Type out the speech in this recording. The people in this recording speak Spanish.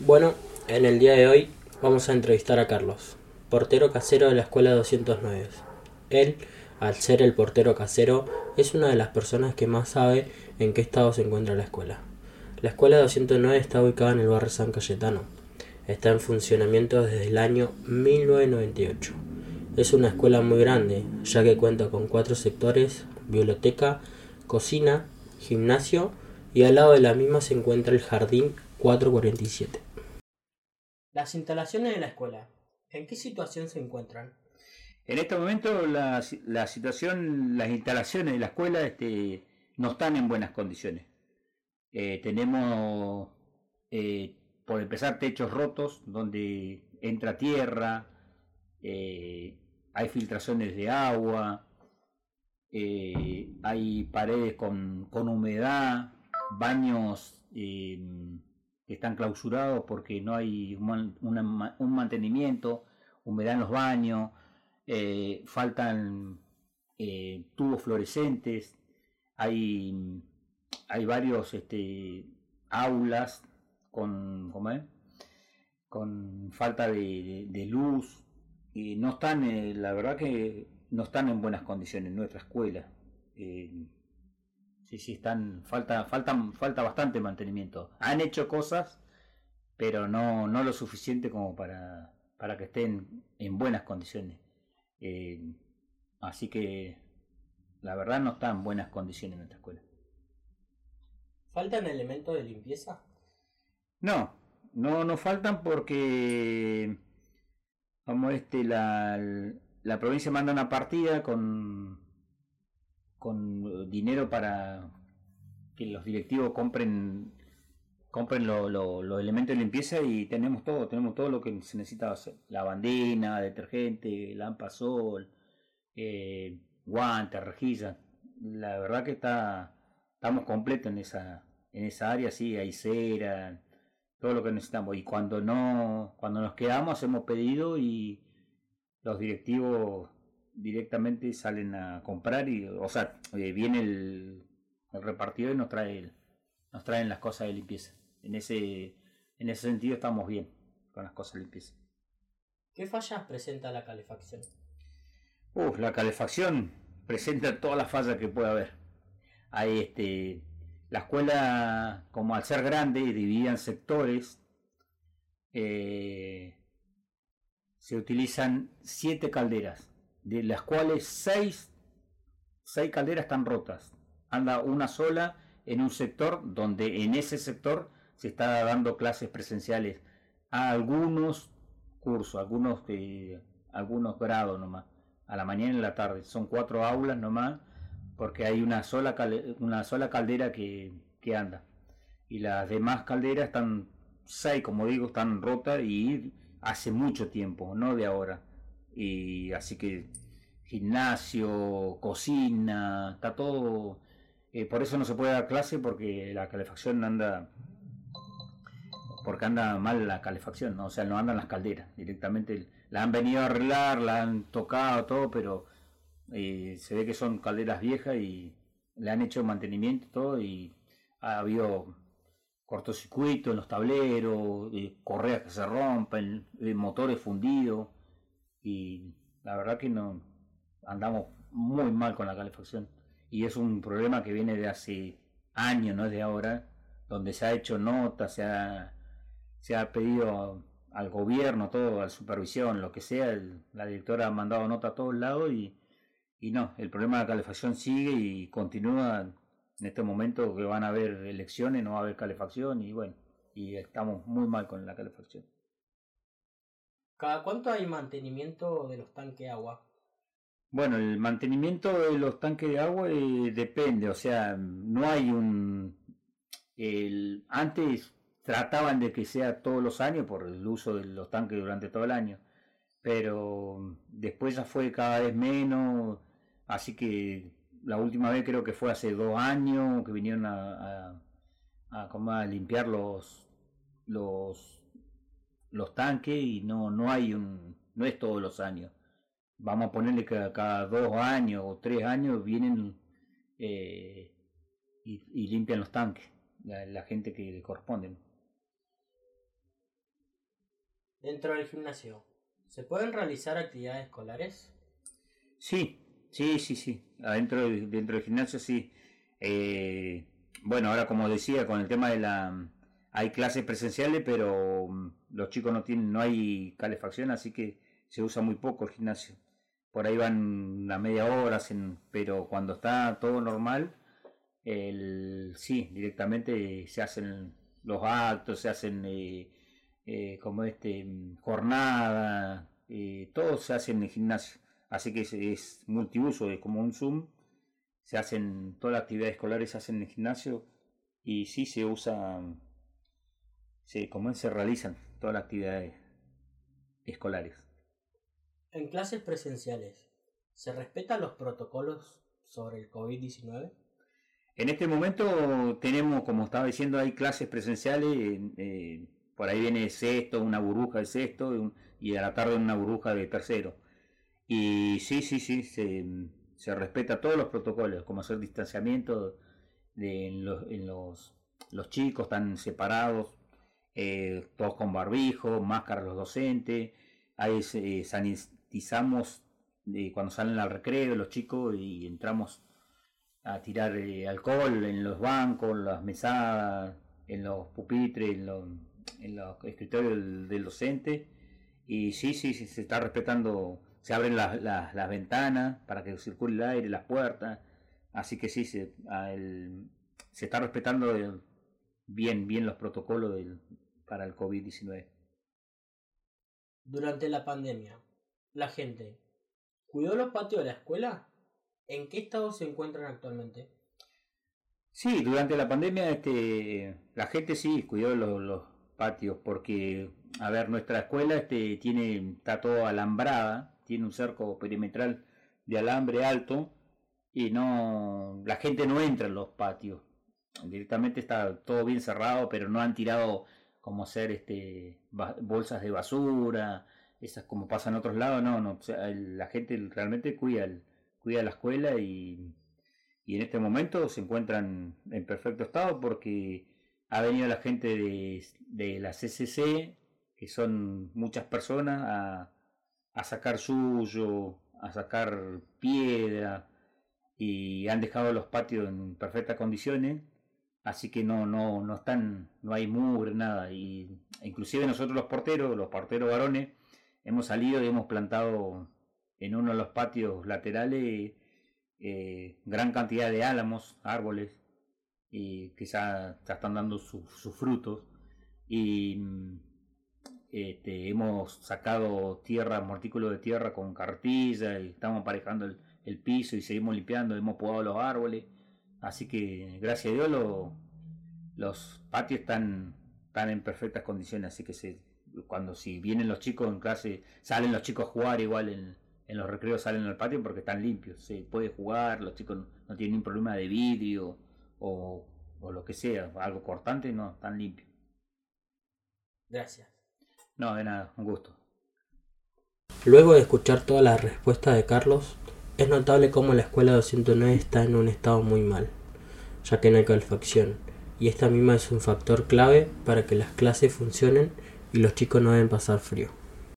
Bueno, en el día de hoy vamos a entrevistar a Carlos, portero casero de la escuela 209. Él, al ser el portero casero, es una de las personas que más sabe en qué estado se encuentra la escuela. La escuela 209 está ubicada en el barrio San Cayetano. Está en funcionamiento desde el año 1998. Es una escuela muy grande, ya que cuenta con cuatro sectores, biblioteca, cocina, gimnasio y al lado de la misma se encuentra el jardín 447. Las instalaciones de la escuela, ¿en qué situación se encuentran? En este momento la, la situación, las instalaciones de la escuela este, no están en buenas condiciones. Eh, tenemos, eh, por empezar, techos rotos donde entra tierra, eh, hay filtraciones de agua, hay paredes con, con humedad, baños están clausurados porque no hay un, mantenimiento, humedad en los baños, faltan tubos fluorescentes, hay hay varios este, aulas con, con falta de, luz y no están, eh, la verdad que no están en buenas condiciones nuestra escuela. Eh, sí, sí, están, falta, falta, falta bastante mantenimiento. Han hecho cosas, pero no, no lo suficiente como para, para que estén en buenas condiciones. Eh, así que la verdad no está en buenas condiciones nuestra escuela. ¿Faltan elementos de limpieza? No, no, no faltan porque vamos este la, la provincia manda una partida con con dinero para que los directivos compren compren los elementos de limpieza y tenemos todo, tenemos todo lo que se necesita hacer. Lavandina, detergente, lámpara sol, eh, guantes, rejillas. La verdad que está estamos completos en esa en esa área sí hay cera, todo lo que necesitamos. Y cuando no, cuando nos quedamos hacemos pedido y los directivos directamente salen a comprar y, o sea, eh, viene el, el repartidor y nos trae nos traen las cosas de limpieza. En ese, en ese sentido estamos bien con las cosas de limpieza. ¿Qué fallas presenta la calefacción? La calefacción presenta todas las fallas que puede haber. Hay este la escuela, como al ser grande y dividida en sectores, eh, se utilizan siete calderas, de las cuales seis, seis calderas están rotas. Anda una sola en un sector donde en ese sector se está dando clases presenciales a algunos cursos, algunos, de algunos grados nomás, a la mañana y en la tarde. Son cuatro aulas nomás porque hay una sola, una sola caldera que, anda. Y las demás calderas están, seis como digo, están rotas y hace mucho tiempo, no de ahora. Y así que gimnasio, cocina, está todo... Eh, por eso no se puede dar clase porque la calefacción anda porque anda mal la calefacción, ¿no? o sea, no andan las calderas, directamente la han venido a arreglar, la han tocado todo, pero y se ve que son calderas viejas y le han hecho mantenimiento todo y ha habido cortocircuito en los tableros, correas que se rompen, motores fundidos y la verdad que no andamos muy mal con la calefacción y es un problema que viene de hace años, no es de ahora, donde se ha hecho nota, se ha, pedido al gobierno, todo, a la supervisión, lo que sea, la directora ha mandado nota a todos lados y y no, el problema de la calefacción sigue y continúa en este momento que van a haber elecciones, no va a haber calefacción y bueno, y estamos muy mal con la calefacción. ¿Cada cuánto hay mantenimiento de los tanques de agua? Bueno, el mantenimiento de los tanques de agua eh, depende, o sea, no hay un... El, antes trataban de que sea todos los años por el uso de los tanques durante todo el año, pero después ya fue cada vez menos, Así que la última vez creo que fue hace dos años que vinieron a, a, limpiar los, los, los tanques y no, no hay un, no es todos los años. Vamos a ponerle que cada dos años o tres años vienen eh, y, limpian los tanques, la, gente que le corresponden. Dentro del gimnasio, ¿se pueden realizar actividades escolares? Sí, sí, sí, sí. Adentro dentro del gimnasio sí. Eh, bueno, ahora como decía, con el tema de la... Hay clases presenciales, pero mm, los chicos no tienen, no hay calefacción, así que se usa muy poco el gimnasio. Por ahí van una media hora, pero cuando está todo normal, el, sí, directamente se hacen los actos, se hacen eh, eh, como este jornada, eh, todo se hace en el gimnasio. Así que es, multiuso, es como un Zoom. Se hacen, todas las actividades escolares se hacen en el gimnasio y sí se usa, sí, como se realizan todas las actividades escolares. En clases presenciales, ¿se respetan los protocolos sobre el COVID-19? En este momento tenemos, como estaba diciendo, hay clases presenciales, eh, por ahí viene sexto, una burbuja de sexto y a la tarde una burbuja de tercero. Y sí, sí, sí, se, se respeta todos los protocolos, como hacer distanciamiento de, en, los, en los, los, chicos, están separados, eh, todos con barbijo, máscaras los docentes, ahí eh, sanitizamos eh, cuando salen al recreo los chicos y entramos a tirar alcohol en los bancos, en las mesadas, en los pupitres, en los, escritorios del, docente. Y sí, sí, se está respetando se abren las, las, ventanas para que circule el aire, las puertas. Así que sí, se, se está respetando bien, bien los protocolos del, para el COVID-19. Durante la pandemia, la gente cuidó los patios de la escuela. ¿En qué estado se encuentran actualmente? Sí, durante la pandemia este, la gente sí cuidó los, los patios porque, a ver, nuestra escuela este, tiene, está todo alambrada tiene un cerco perimetral de alambre alto y no la gente no entra en los patios. Directamente está todo bien cerrado, pero no han tirado como hacer este bolsas de basura, esas como pasa en otros lados, no, no, la gente realmente cuida la escuela y, en este momento se encuentran en perfecto estado porque ha venido la gente de, de la CCC, que son muchas personas, a sacar suyo, a sacar piedra y han dejado los patios en perfectas condiciones, así que no no no están no hay mugre nada y inclusive nosotros los porteros, los porteros varones hemos salido y hemos plantado en uno de los patios laterales eh, gran cantidad de álamos, árboles y que ya, están dando sus frutos y este, hemos sacado tierra, montículo de tierra con cartilla y estamos aparejando el, piso y seguimos limpiando, hemos podado los árboles. Así que gracias a Dios los patios están, están en perfectas condiciones, así que se, cuando si vienen los chicos en clase, salen los chicos a jugar igual en, en los recreos salen al patio porque están limpios, se puede jugar, los chicos no, tienen ningún problema de vidrio o, o lo que sea, algo cortante, no, están limpios. Gracias. No, de nada, un gusto. Luego de escuchar todas las respuestas de Carlos, es notable cómo la escuela 209 está en un estado muy mal, ya que no hay calefacción, y esta misma es un factor clave para que las clases funcionen y los chicos no deben pasar frío.